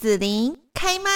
子琳开麦。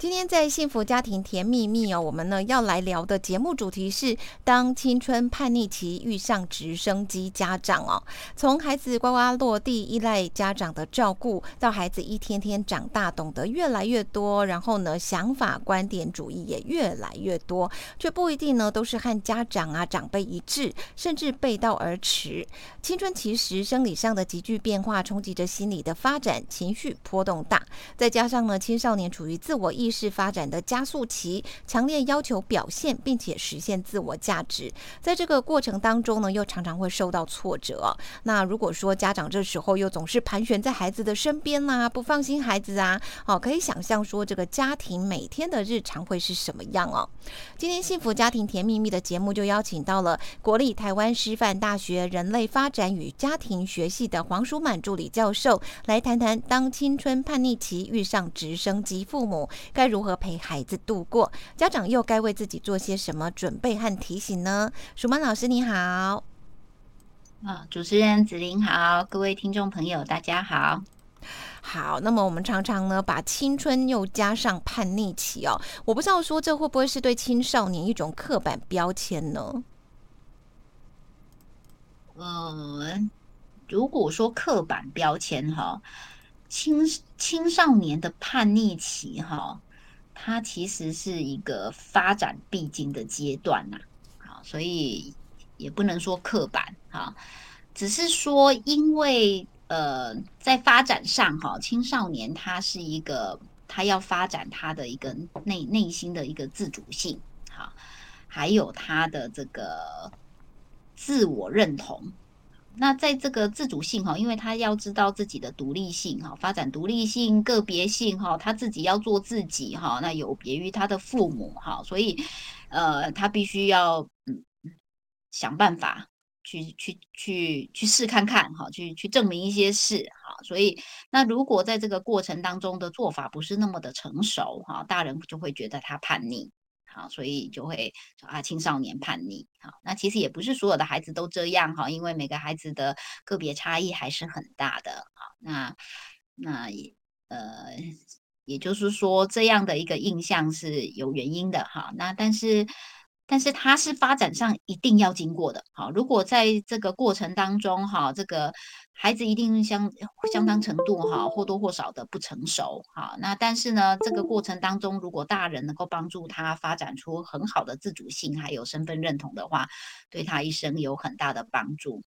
今天在幸福家庭甜蜜蜜哦，我们呢要来聊的节目主题是：当青春叛逆期遇上直升机家长哦。从孩子呱呱落地，依赖家长的照顾，到孩子一天天长大，懂得越来越多，然后呢，想法观点主义也越来越多，却不一定呢都是和家长啊长辈一致，甚至背道而驰。青春期时生理上的急剧变化，冲击着心理的发展，情绪波动大，再加上呢青少年处于自我意识发展的加速期，强烈要求表现，并且实现自我价值，在这个过程当中呢，又常常会受到挫折。那如果说家长这时候又总是盘旋在孩子的身边呐、啊，不放心孩子啊，哦，可以想象说这个家庭每天的日常会是什么样哦。今天幸福家庭甜蜜蜜的节目就邀请到了国立台湾师范大学人类发展与家庭学系的黄淑满助理教授，来谈谈当青春叛逆期遇上直升机父母。该如何陪孩子度过？家长又该为自己做些什么准备和提醒呢？淑满老师你好，啊，主持人子琳好，各位听众朋友大家好，好。那么我们常常呢把青春又加上叛逆期哦，我不知道说这会不会是对青少年一种刻板标签呢？呃，如果说刻板标签哈，青青少年的叛逆期哈。它其实是一个发展必经的阶段呐，啊，所以也不能说刻板哈，只是说因为呃，在发展上哈，青少年他是一个他要发展他的一个内内心的一个自主性，哈，还有他的这个自我认同。那在这个自主性哈，因为他要知道自己的独立性哈，发展独立性、个别性哈，他自己要做自己哈，那有别于他的父母哈，所以呃，他必须要嗯想办法去去去去试看看哈，去去证明一些事哈，所以那如果在这个过程当中的做法不是那么的成熟哈，大人就会觉得他叛逆。好，所以就会说啊，青少年叛逆。好，那其实也不是所有的孩子都这样哈，因为每个孩子的个别差异还是很大的。好，那那也呃，也就是说，这样的一个印象是有原因的哈。那但是。但是它是发展上一定要经过的，好，如果在这个过程当中，哈，这个孩子一定相相当程度，哈，或多或少的不成熟，哈，那但是呢，这个过程当中，如果大人能够帮助他发展出很好的自主性，还有身份认同的话，对他一生有很大的帮助。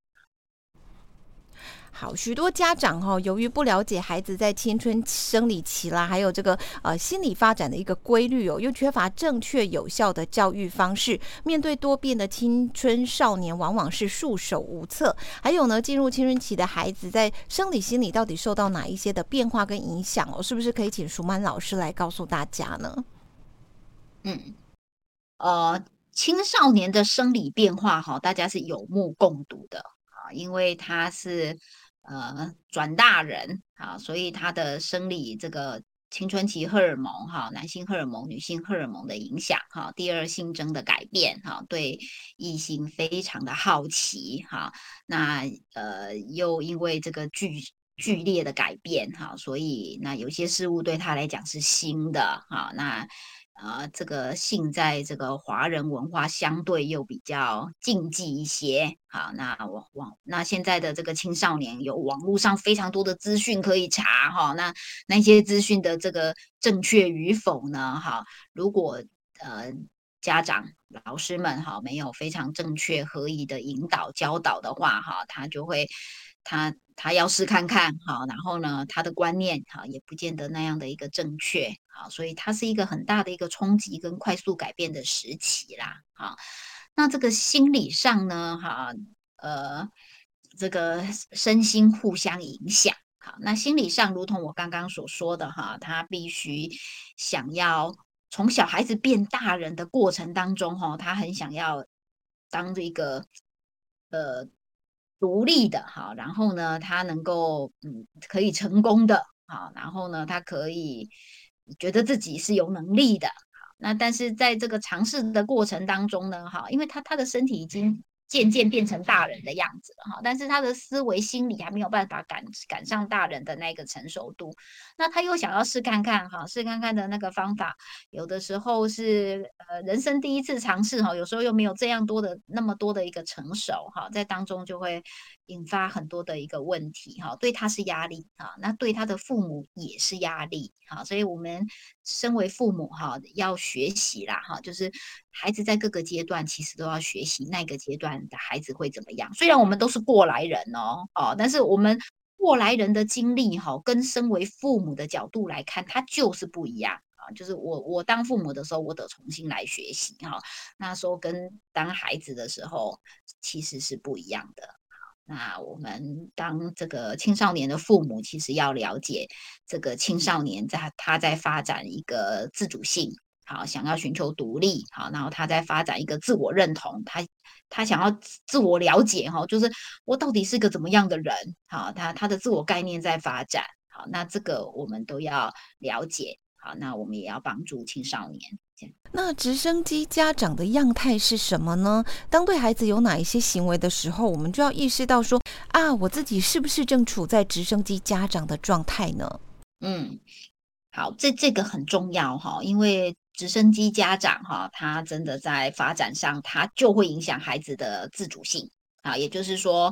好，许多家长哈、哦，由于不了解孩子在青春生理期啦，还有这个呃心理发展的一个规律哦，又缺乏正确有效的教育方式，面对多变的青春少年，往往是束手无策。还有呢，进入青春期的孩子在生理心理到底受到哪一些的变化跟影响哦？是不是可以请舒曼老师来告诉大家呢？嗯，呃，青少年的生理变化哈，大家是有目共睹的啊，因为他是。呃，转大人啊，所以他的生理这个青春期荷尔蒙哈，男性荷尔蒙、女性荷尔蒙的影响哈，第二性征的改变哈，对异性非常的好奇哈，那呃又因为这个剧剧烈的改变哈，所以那有些事物对他来讲是新的哈，那。啊、呃，这个性在这个华人文化相对又比较禁忌一些。好，那网网那现在的这个青少年有网络上非常多的资讯可以查哈。那那些资讯的这个正确与否呢？哈，如果呃家长老师们哈没有非常正确合宜的引导教导的话哈，他就会他。他要试看看，好，然后呢，他的观念，哈，也不见得那样的一个正确，好，所以它是一个很大的一个冲击跟快速改变的时期啦，好，那这个心理上呢，哈，呃，这个身心互相影响，好，那心理上，如同我刚刚所说的，哈，他必须想要从小孩子变大人的过程当中，哈，他很想要当这个，呃。独立的哈，然后呢，他能够嗯，可以成功的哈，然后呢，他可以觉得自己是有能力的。那但是在这个尝试的过程当中呢，哈，因为他他的身体已经渐渐变成大人的样子了哈，但是他的思维心理还没有办法赶赶上大人的那个成熟度，那他又想要试看看哈，试看看的那个方法，有的时候是呃人生第一次尝试哈，有时候又没有这样多的那么多的一个成熟哈，在当中就会引发很多的一个问题哈，对他是压力啊，那对他的父母也是压力哈，所以我们身为父母哈要学习啦哈，就是孩子在各个阶段其实都要学习那个阶段。的孩子会怎么样？虽然我们都是过来人哦，哦，但是我们过来人的经历哈，跟身为父母的角度来看，它就是不一样啊。就是我我当父母的时候，我得重新来学习哈。那时候跟当孩子的时候其实是不一样的。那我们当这个青少年的父母，其实要了解这个青少年在他在发展一个自主性。好，想要寻求独立，好，然后他在发展一个自我认同，他他想要自我了解，哈，就是我到底是个怎么样的人，好，他他的自我概念在发展，好，那这个我们都要了解，好，那我们也要帮助青少年。那直升机家长的样态是什么呢？当对孩子有哪一些行为的时候，我们就要意识到说，啊，我自己是不是正处在直升机家长的状态呢？嗯，好，这这个很重要哈，因为。直升机家长哈，他真的在发展上，他就会影响孩子的自主性啊，也就是说，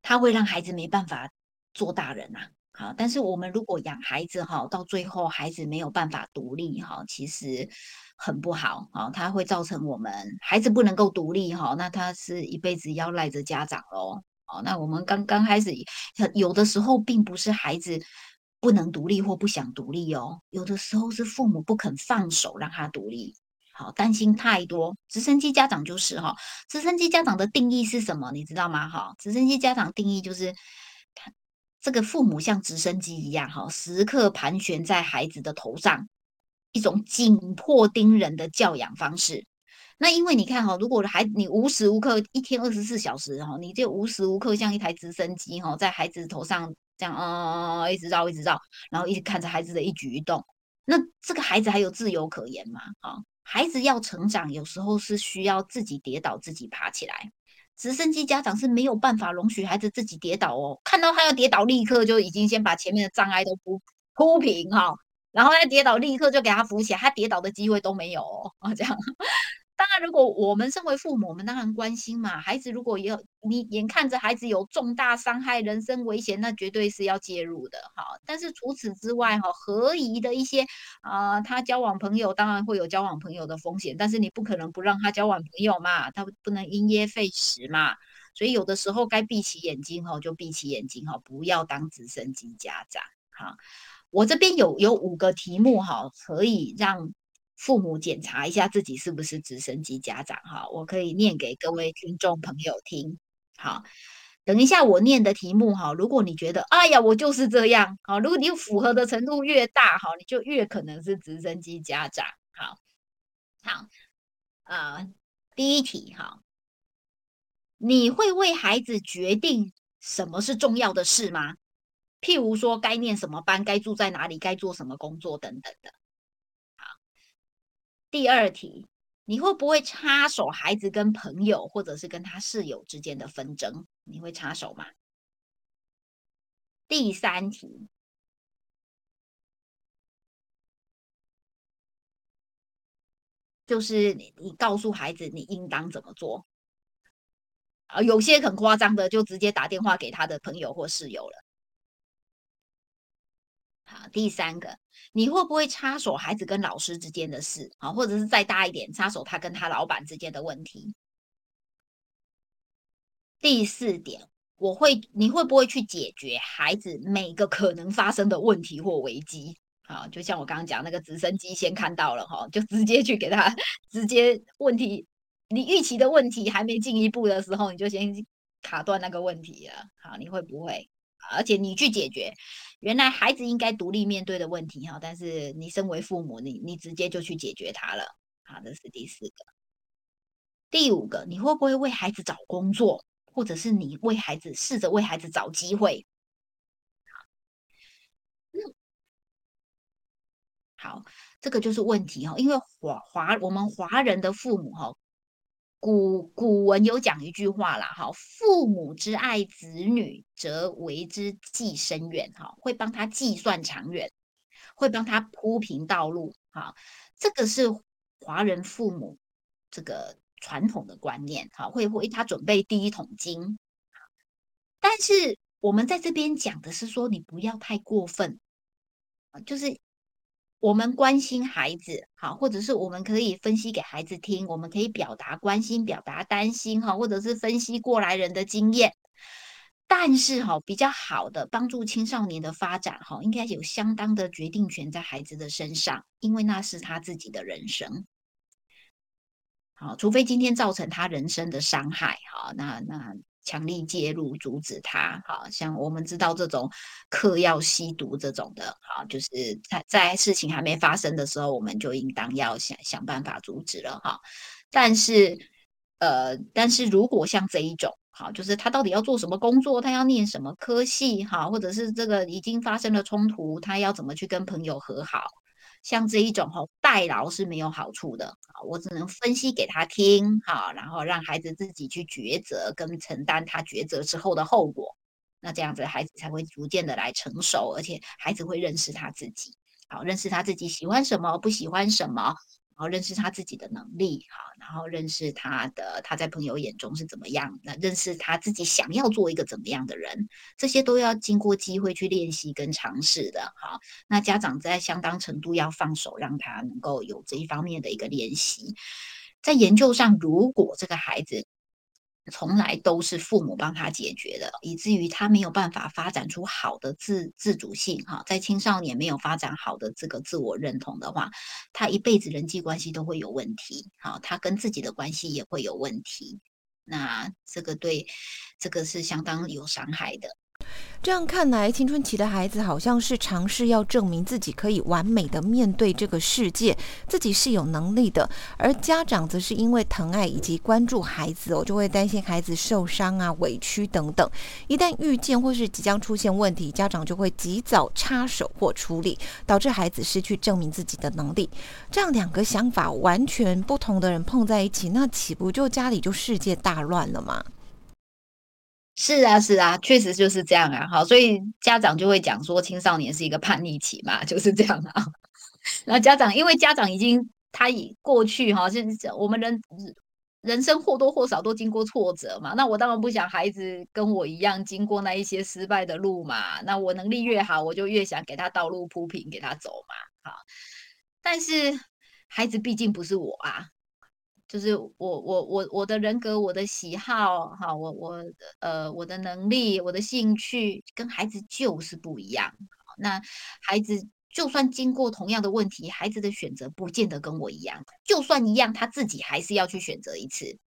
他会让孩子没办法做大人呐。好，但是我们如果养孩子哈，到最后孩子没有办法独立哈，其实很不好啊，它会造成我们孩子不能够独立哈，那他是一辈子要赖着家长喽。哦，那我们刚刚开始，有的时候并不是孩子。不能独立或不想独立哦，有的时候是父母不肯放手让他独立，好，担心太多。直升机家长就是哈，直升机家长的定义是什么？你知道吗？哈，直升机家长定义就是他这个父母像直升机一样哈，时刻盘旋在孩子的头上，一种紧迫盯人的教养方式。那因为你看哈，如果孩子你无时无刻一天二十四小时哈，你就无时无刻像一台直升机哈，在孩子头上。这样，嗯，一直绕，一直绕，然后一直看着孩子的一举一动。那这个孩子还有自由可言吗？啊，孩子要成长，有时候是需要自己跌倒，自己爬起来。直升机家长是没有办法容许孩子自己跌倒哦，看到他要跌倒，立刻就已经先把前面的障碍都铺铺平哈，然后他跌倒，立刻就给他扶起来，他跌倒的机会都没有哦，啊，这样。当然，如果我们身为父母，我们当然关心嘛。孩子如果有你眼看着孩子有重大伤害、人身危险，那绝对是要介入的。哈，但是除此之外，哈，合宜的一些啊、他交往朋友当然会有交往朋友的风险，但是你不可能不让他交往朋友嘛，他不能因噎废食嘛。所以有的时候该闭起眼睛哈，就闭起眼睛哈，不要当直升机家长。好，我这边有有五个题目哈，可以让。父母检查一下自己是不是直升机家长哈，我可以念给各位听众朋友听。好，等一下我念的题目哈，如果你觉得哎呀我就是这样，好，如果你符合的程度越大哈，你就越可能是直升机家长。好，好，呃，第一题哈，你会为孩子决定什么是重要的事吗？譬如说该念什么班，该住在哪里，该做什么工作等等的。第二题，你会不会插手孩子跟朋友或者是跟他室友之间的纷争？你会插手吗？第三题，就是你你告诉孩子你应当怎么做啊？有些很夸张的，就直接打电话给他的朋友或室友了。好，第三个，你会不会插手孩子跟老师之间的事？好，或者是再大一点，插手他跟他老板之间的问题。第四点，我会，你会不会去解决孩子每个可能发生的问题或危机？好，就像我刚刚讲那个直升机，先看到了哈，就直接去给他直接问题，你预期的问题还没进一步的时候，你就先卡断那个问题了。好，你会不会？而且你去解决。原来孩子应该独立面对的问题哈，但是你身为父母，你你直接就去解决它了。好，这是第四个。第五个，你会不会为孩子找工作，或者是你为孩子试着为孩子找机会？好，嗯，好，这个就是问题哈，因为华华我们华人的父母哈，古古文有讲一句话啦，哈，父母之爱子女，则为之计深远，哈，会帮他计算长远，会帮他铺平道路，哈，这个是华人父母这个传统的观念，哈，会为他准备第一桶金。但是我们在这边讲的是说，你不要太过分，就是。我们关心孩子，好，或者是我们可以分析给孩子听，我们可以表达关心、表达担心，哈，或者是分析过来人的经验。但是，哈，比较好的帮助青少年的发展，哈，应该有相当的决定权在孩子的身上，因为那是他自己的人生。好，除非今天造成他人生的伤害，好，那那。强力介入阻止他，好像我们知道这种嗑药吸毒这种的，好，就是在在事情还没发生的时候，我们就应当要想想办法阻止了，哈。但是，呃，但是如果像这一种，好，就是他到底要做什么工作，他要念什么科系，哈，或者是这个已经发生了冲突，他要怎么去跟朋友和好？像这一种哈代劳是没有好处的啊，我只能分析给他听哈，然后让孩子自己去抉择跟承担他抉择之后的后果，那这样子孩子才会逐渐的来成熟，而且孩子会认识他自己，好，认识他自己喜欢什么，不喜欢什么。然后认识他自己的能力，哈，然后认识他的他在朋友眼中是怎么样，那认识他自己想要做一个怎么样的人，这些都要经过机会去练习跟尝试的，哈。那家长在相当程度要放手，让他能够有这一方面的一个练习。在研究上，如果这个孩子，从来都是父母帮他解决的，以至于他没有办法发展出好的自自主性哈，在青少年没有发展好的这个自我认同的话，他一辈子人际关系都会有问题，好，他跟自己的关系也会有问题，那这个对这个是相当有伤害的。这样看来，青春期的孩子好像是尝试要证明自己可以完美的面对这个世界，自己是有能力的；而家长则是因为疼爱以及关注孩子哦，就会担心孩子受伤啊、委屈等等。一旦遇见或是即将出现问题，家长就会及早插手或处理，导致孩子失去证明自己的能力。这样两个想法完全不同的人碰在一起，那岂不就家里就世界大乱了吗？是啊，是啊，确实就是这样啊。好，所以家长就会讲说，青少年是一个叛逆期嘛，就是这样啊。那家长，因为家长已经他已过去哈，就是我们人人生或多或少都经过挫折嘛。那我当然不想孩子跟我一样经过那一些失败的路嘛。那我能力越好，我就越想给他道路铺平，给他走嘛。好，但是孩子毕竟不是我啊。就是我我我我的人格，我的喜好，哈，我我呃我的能力，我的兴趣跟孩子就是不一样。那孩子就算经过同样的问题，孩子的选择不见得跟我一样。就算一样，他自己还是要去选择一次。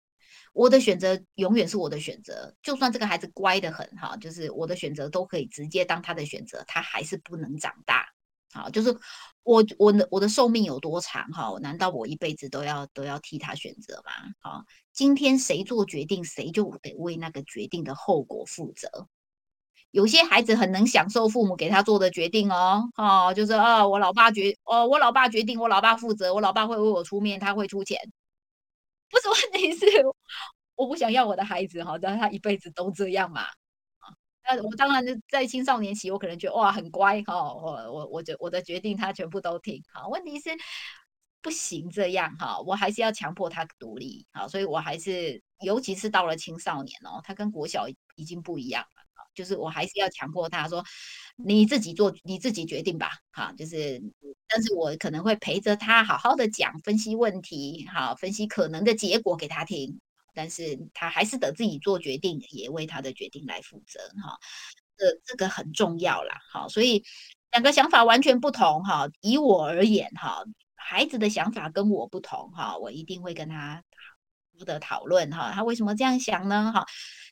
我的选择永远是我的选择。就算这个孩子乖得很，哈，就是我的选择都可以直接当他的选择，他还是不能长大。好，就是我我的我的寿命有多长哈？难道我一辈子都要都要替他选择吗？好，今天谁做决定，谁就得为那个决定的后果负责。有些孩子很能享受父母给他做的决定哦，哦，就是啊，我老爸决哦，我老爸决定，我老爸负责，我老爸会为我出面，他会出钱。不是问题是，我不想要我的孩子哈，让他一辈子都这样嘛。那我当然在青少年期，我可能觉得哇很乖哈，我我我觉我的决定他全部都听好。问题是不行这样哈，我还是要强迫他独立好，所以我还是尤其是到了青少年哦，他跟国小已经不一样了，就是我还是要强迫他说你自己做你自己决定吧哈，就是但是我可能会陪着他好好的讲分析问题好，分析可能的结果给他听。但是他还是得自己做决定，也为他的决定来负责哈。这这个很重要啦，好，所以两个想法完全不同哈。以我而言哈，孩子的想法跟我不同哈，我一定会跟他多的讨论哈。他为什么这样想呢？哈，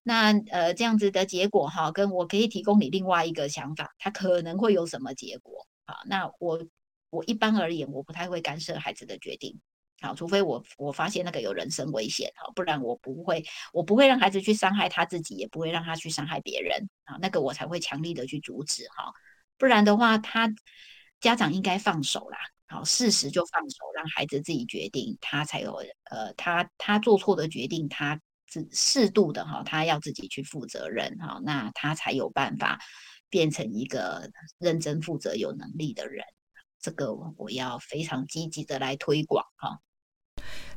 那呃这样子的结果哈，跟我可以提供你另外一个想法，他可能会有什么结果？好，那我我一般而言，我不太会干涉孩子的决定。好，除非我我发现那个有人身危险，好，不然我不会，我不会让孩子去伤害他自己，也不会让他去伤害别人，啊，那个我才会强力的去阻止，哈，不然的话，他家长应该放手啦，好，适时就放手，让孩子自己决定，他才有呃，他他做错的决定，他自适度的哈，他要自己去负责任哈，那他才有办法变成一个认真负责、有能力的人。这个我要非常积极的来推广哈。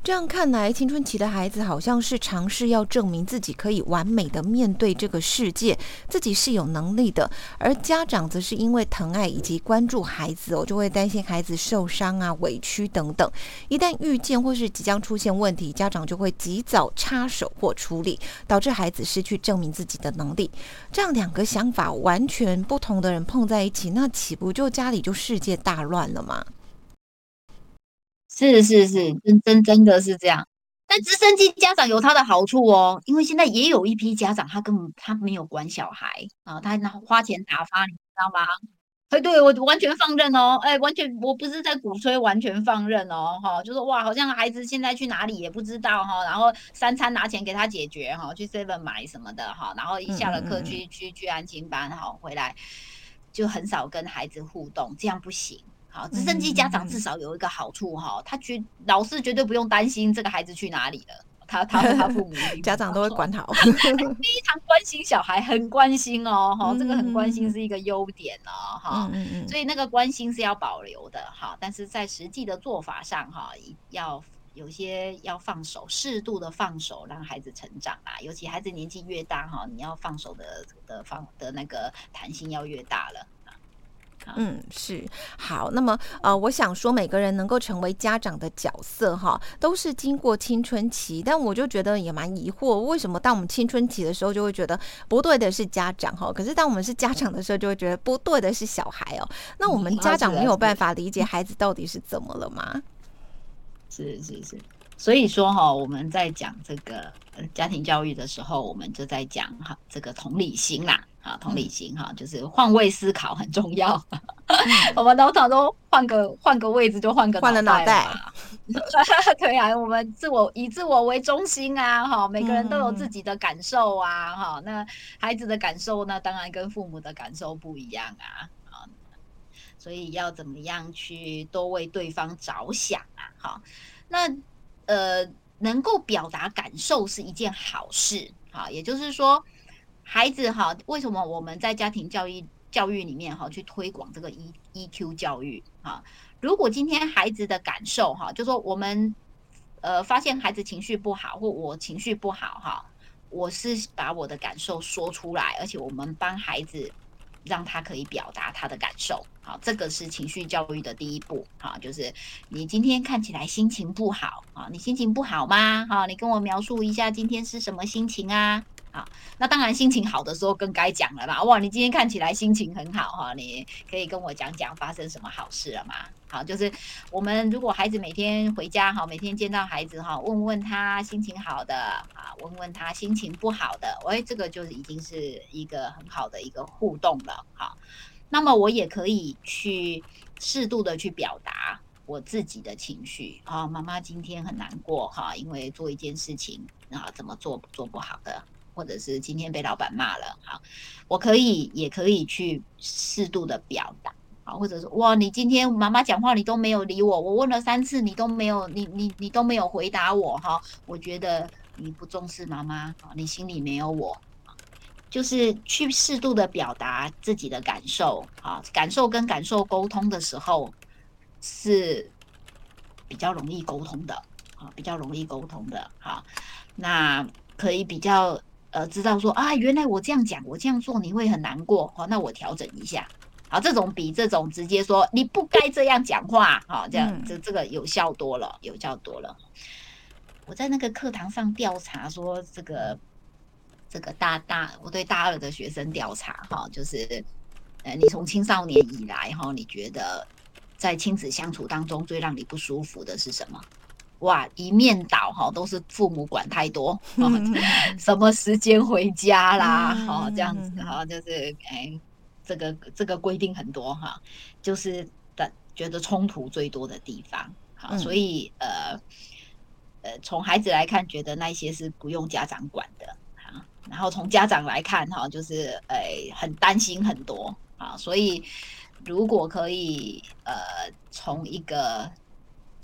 这样看来，青春期的孩子好像是尝试要证明自己可以完美的面对这个世界，自己是有能力的；而家长则是因为疼爱以及关注孩子哦，就会担心孩子受伤啊、委屈等等。一旦遇见或是即将出现问题，家长就会及早插手或处理，导致孩子失去证明自己的能力。这样两个想法完全不同的人碰在一起，那岂不就家里就世界大乱了吗？是是是，真真真的是这样。但直升机家长有他的好处哦，因为现在也有一批家长，他根本他没有管小孩啊，他拿花钱打发，你知道吗？哎，对我完全放任哦，哎，完全我不是在鼓吹完全放任哦，哈，就是哇，好像孩子现在去哪里也不知道哈，然后三餐拿钱给他解决哈，去 seven 买什么的哈，然后一下了课去去去安亲班哈，回来就很少跟孩子互动，这样不行。好，直升机家长至少有一个好处哈，他绝老师绝对不用担心这个孩子去哪里了，他他和他父母 家长都会管好，非常关心小孩，很关心哦，哈，这个很关心是一个优点哦，哈，所以那个关心是要保留的哈，但是在实际的做法上哈，要有些要放手，适度的放手，让孩子成长啦，尤其孩子年纪越大哈，你要放手的的放的那个弹性要越大了。嗯，是好。那么，呃，我想说，每个人能够成为家长的角色，哈，都是经过青春期。但我就觉得也蛮疑惑，为什么当我们青春期的时候，就会觉得不对的是家长，哈，可是当我们是家长的时候，就会觉得不对的是小孩哦。那我们家长没有办法理解孩子到底是怎么了吗？是是是。所以说哈，我们在讲这个家庭教育的时候，我们就在讲哈这个同理心啦，啊同理心哈，就是换位思考很重要。我们通常都换个换个位置就换个换了脑袋，对啊，我们自我以自我为中心啊，哈，每个人都有自己的感受啊，哈，那孩子的感受呢，当然跟父母的感受不一样啊，啊，所以要怎么样去多为对方着想啊，好，那。呃，能够表达感受是一件好事，哈，也就是说，孩子哈，为什么我们在家庭教育教育里面哈去推广这个 E EQ 教育啊？如果今天孩子的感受哈，就说我们呃发现孩子情绪不好，或我情绪不好哈，我是把我的感受说出来，而且我们帮孩子。让他可以表达他的感受，好，这个是情绪教育的第一步，哈，就是你今天看起来心情不好，啊，你心情不好吗？好，你跟我描述一下今天是什么心情啊？好，那当然心情好的时候更该讲了吧？哇，你今天看起来心情很好哈，你可以跟我讲讲发生什么好事了吗？好，就是我们如果孩子每天回家哈，每天见到孩子哈，问问他心情好的啊，问问他心情不好的，喂，这个就是已经是一个很好的一个互动了。好，那么我也可以去适度的去表达我自己的情绪啊，妈妈今天很难过哈，因为做一件事情啊，怎么做做不好的。或者是今天被老板骂了，好，我可以也可以去适度的表达，好，或者说哇，你今天妈妈讲话你都没有理我，我问了三次你都没有，你你你都没有回答我哈，我觉得你不重视妈妈，你心里没有我，就是去适度的表达自己的感受，啊，感受跟感受沟通的时候是比较容易沟通的，啊，比较容易沟通的，好，那可以比较。呃，知道说啊，原来我这样讲，我这样做你会很难过，好，那我调整一下，好，这种比这种直接说你不该这样讲话，好，这样这这个有效多了，有效多了。我在那个课堂上调查说，这个这个大大，我对大二的学生调查，哈，就是呃，你从青少年以来，哈，你觉得在亲子相处当中最让你不舒服的是什么？哇，一面倒哈，都是父母管太多，什么时间回家啦，哈，这样子哈，就是哎，这个这个规定很多哈，就是的觉得冲突最多的地方，好，所以呃呃，从孩子来看，觉得那些是不用家长管的，哈，然后从家长来看哈，就是哎很担心很多啊，所以如果可以呃。从一个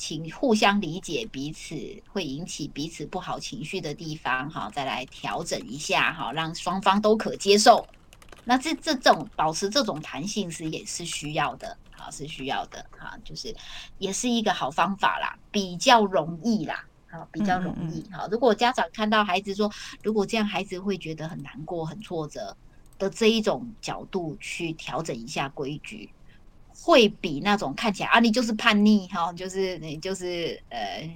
情互相理解彼此会引起彼此不好情绪的地方，哈，再来调整一下，哈，让双方都可接受。那这这种保持这种弹性是也是需要的，好，是需要的，哈，就是也是一个好方法啦，比较容易啦，好，比较容易，好。如果家长看到孩子说，如果这样孩子会觉得很难过、很挫折的这一种角度去调整一下规矩，会比那种看起来啊，你就是叛逆，哈，就是你就是呃，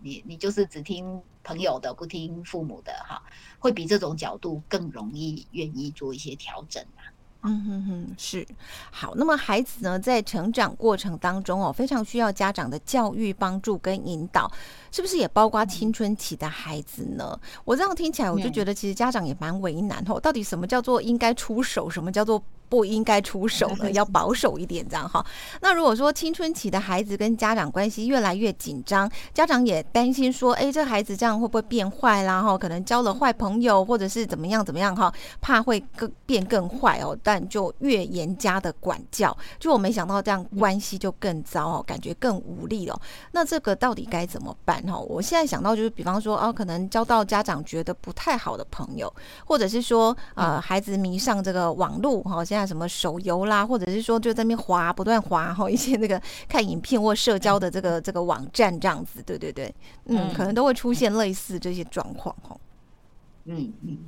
你你就是只听朋友的，不听父母的，哈。会比这种角度更容易愿意做一些调整啊。嗯哼哼，是好。那么孩子呢，在成长过程当中哦，非常需要家长的教育帮助跟引导，是不是也包括青春期的孩子呢？我这样听起来，我就觉得其实家长也蛮为难哦。到底什么叫做应该出手，什么叫做？不应该出手呢，要保守一点，这样哈。那如果说青春期的孩子跟家长关系越来越紧张，家长也担心说，哎，这孩子这样会不会变坏啦？哈，可能交了坏朋友，或者是怎么样怎么样哈，怕会更变更坏哦。但就越严加的管教，就我没想到这样关系就更糟哦，感觉更无力了。那这个到底该怎么办哈？我现在想到就是，比方说哦，可能交到家长觉得不太好的朋友，或者是说呃，孩子迷上这个网络哈，现在。什么手游啦，或者是说就在那边滑，不断滑哈，一些那个看影片或社交的这个这个网站这样子，对对对，嗯，可能都会出现类似这些状况哈。嗯嗯，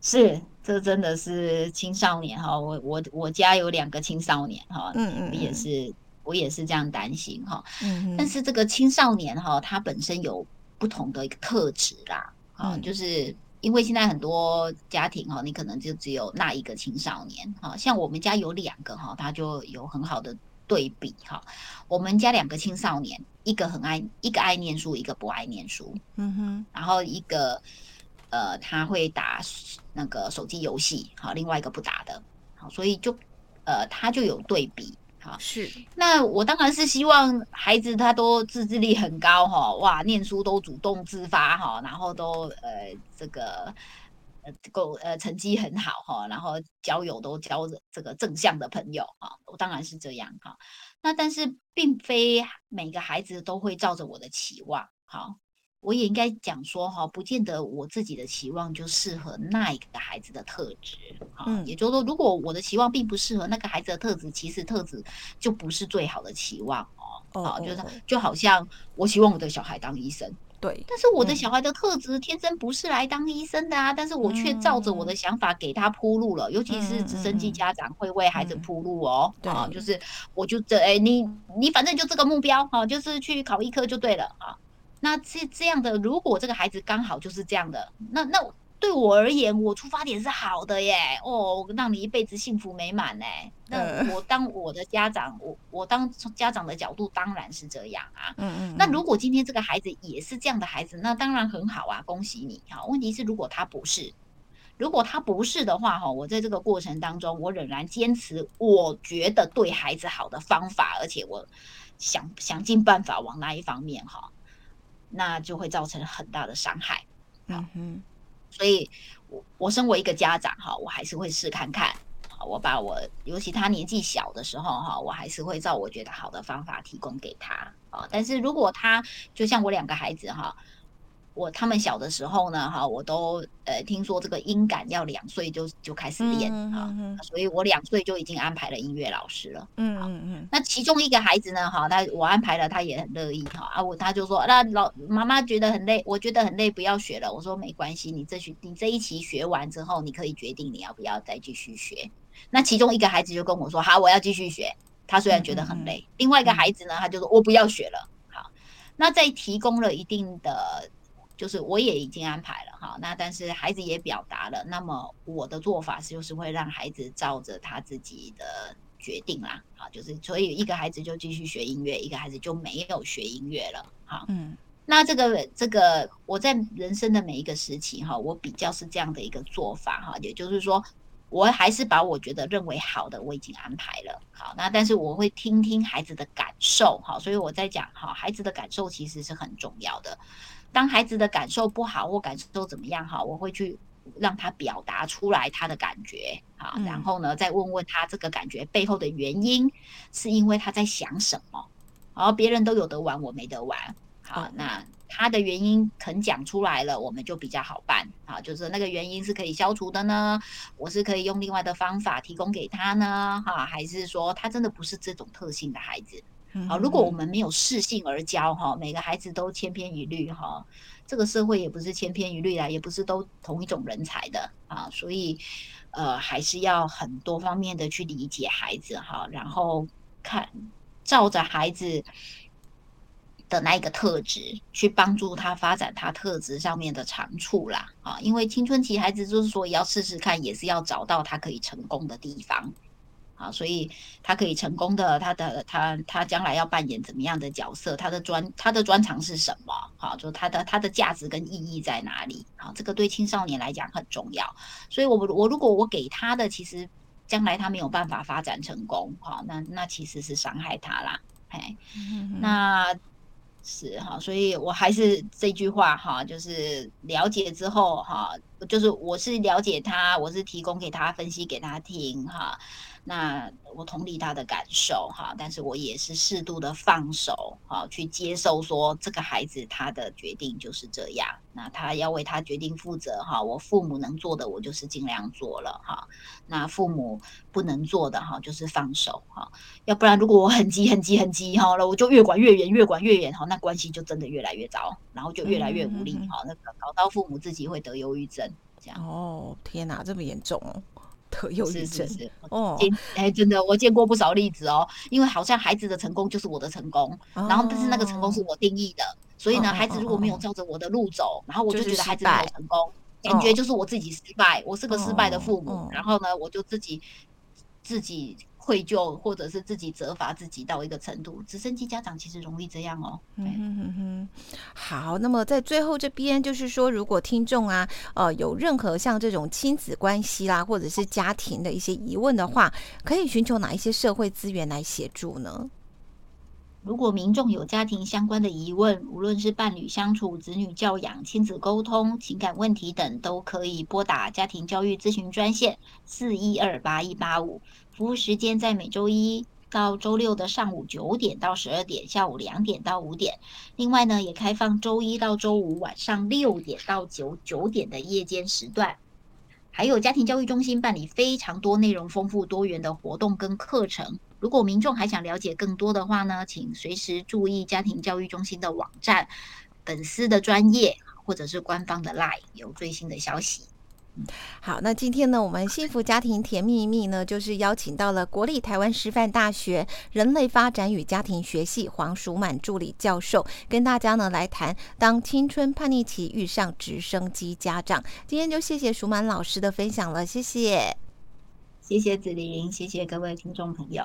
是，这真的是青少年哈，我我我家有两个青少年哈，嗯嗯，也是我也是这样担心哈，嗯，但是这个青少年哈，他本身有不同的一个特质啦，啊，就是。因为现在很多家庭哈，你可能就只有那一个青少年哈，像我们家有两个哈，他就有很好的对比哈。我们家两个青少年，一个很爱，一个爱念书，一个不爱念书，嗯哼。然后一个呃，他会打那个手机游戏，好，另外一个不打的，好，所以就呃，他就有对比。是，那我当然是希望孩子他都自制力很高哈，哇，念书都主动自发哈，然后都呃这个呃够呃成绩很好哈，然后交友都交这个正向的朋友哈，我当然是这样哈。那但是并非每个孩子都会照着我的期望好。我也应该讲说哈，不见得我自己的期望就适合那一个孩子的特质，嗯，也就是说，如果我的期望并不适合那个孩子的特质，其实特质就不是最好的期望哦。好，就是就好像我希望我的小孩当医生，对，但是我的小孩的特质天生不是来当医生的啊，但是我却照着我的想法给他铺路了，尤其是直升机家长会为孩子铺路哦，啊，就是我就这哎，你你反正就这个目标哈，就是去考医科就对了啊。那这这样的，如果这个孩子刚好就是这样的，那那对我而言，我出发点是好的耶，哦，让你一辈子幸福美满哎。那我当我的家长，我我当家长的角度当然是这样啊。嗯嗯。那如果今天这个孩子也是这样的孩子，那当然很好啊，恭喜你哈。问题是如果他不是，如果他不是的话哈，我在这个过程当中，我仍然坚持我觉得对孩子好的方法，而且我想想尽办法往那一方面哈。那就会造成很大的伤害，嗯哼，所以我我身为一个家长哈，我还是会试看看，我把我尤其他年纪小的时候哈，我还是会照我觉得好的方法提供给他啊。但是如果他就像我两个孩子哈。我他们小的时候呢，哈，我都呃听说这个音感要两岁就就开始练哈，所以我两岁就已经安排了音乐老师了。嗯嗯嗯。那其中一个孩子呢，哈，他我安排了，他也很乐意哈啊，我他就说，那老妈妈觉得很累，我觉得很累，不要学了。我说没关系，你这学你这一期学完之后，你可以决定你要不要再继续学。那其中一个孩子就跟我说，好，我要继续学。他虽然觉得很累，另外一个孩子呢，他就说我不要学了。好，那在提供了一定的。就是我也已经安排了哈，那但是孩子也表达了，那么我的做法就是会让孩子照着他自己的决定啦，好，就是所以一个孩子就继续学音乐，一个孩子就没有学音乐了，好，嗯，那这个这个我在人生的每一个时期哈，我比较是这样的一个做法哈，也就是说，我还是把我觉得认为好的我已经安排了，好，那但是我会听听孩子的感受，好，所以我在讲哈，孩子的感受其实是很重要的。当孩子的感受不好或感受怎么样哈，我会去让他表达出来他的感觉啊，然后呢，再问问他这个感觉背后的原因，是因为他在想什么？然后别人都有得玩，我没得玩。好，那他的原因肯讲出来了，我们就比较好办啊。就是那个原因是可以消除的呢，我是可以用另外的方法提供给他呢，哈，还是说他真的不是这种特性的孩子？好，如果我们没有适性而教哈，每个孩子都千篇一律哈，这个社会也不是千篇一律啦，也不是都同一种人才的啊，所以呃，还是要很多方面的去理解孩子哈，然后看照着孩子的那一个特质去帮助他发展他特质上面的长处啦啊，因为青春期孩子之所以要试试看，也是要找到他可以成功的地方。啊，所以他可以成功的，他的他他将来要扮演怎么样的角色？他的专他的专长是什么？哈，就他的他的价值跟意义在哪里？啊，这个对青少年来讲很重要。所以我，我我如果我给他的，其实将来他没有办法发展成功，哈，那那其实是伤害他啦。哎，那是哈，所以我还是这句话哈，就是了解之后哈，就是我是了解他，我是提供给他分析给他听哈。那我同理他的感受哈，但是我也是适度的放手哈，去接受说这个孩子他的决定就是这样，那他要为他决定负责哈。我父母能做的，我就是尽量做了哈。那父母不能做的哈，就是放手哈。要不然如果我很急很急很急哈了，我就越管越严，越管越严哈，那关系就真的越来越糟，然后就越来越无力哈。那个搞到父母自己会得忧郁症这样。哦，天哪，这么严重哦。特忧郁症哦，哎，真的，我见过不少例子哦。因为好像孩子的成功就是我的成功，哦、然后但是那个成功是我定义的，所以呢，哦、孩子如果没有照着我的路走，哦、然后我就觉得孩子没有成功，感觉就是我自己失败，哦、我是个失败的父母，哦、然后呢，我就自己自己。愧疚，或者是自己责罚自己到一个程度，直升机家长其实容易这样哦。嗯哼哼哼。好，那么在最后这边，就是说，如果听众啊，呃，有任何像这种亲子关系啦，或者是家庭的一些疑问的话，可以寻求哪一些社会资源来协助呢？如果民众有家庭相关的疑问，无论是伴侣相处、子女教养、亲子沟通、情感问题等，都可以拨打家庭教育咨询专线四一二八一八五。服务时间在每周一到周六的上午九点到十二点，下午两点到五点。另外呢，也开放周一到周五晚上六点到九九点的夜间时段。还有家庭教育中心办理非常多内容丰富多元的活动跟课程。如果民众还想了解更多的话呢，请随时注意家庭教育中心的网站、粉丝的专业或者是官方的 LINE 有最新的消息。好，那今天呢，我们幸福家庭甜蜜蜜呢，就是邀请到了国立台湾师范大学人类发展与家庭学系黄淑满助理教授，跟大家呢来谈当青春叛逆期遇上直升机家长。今天就谢谢淑满老师的分享了，谢谢，谢谢子琳，谢谢各位听众朋友。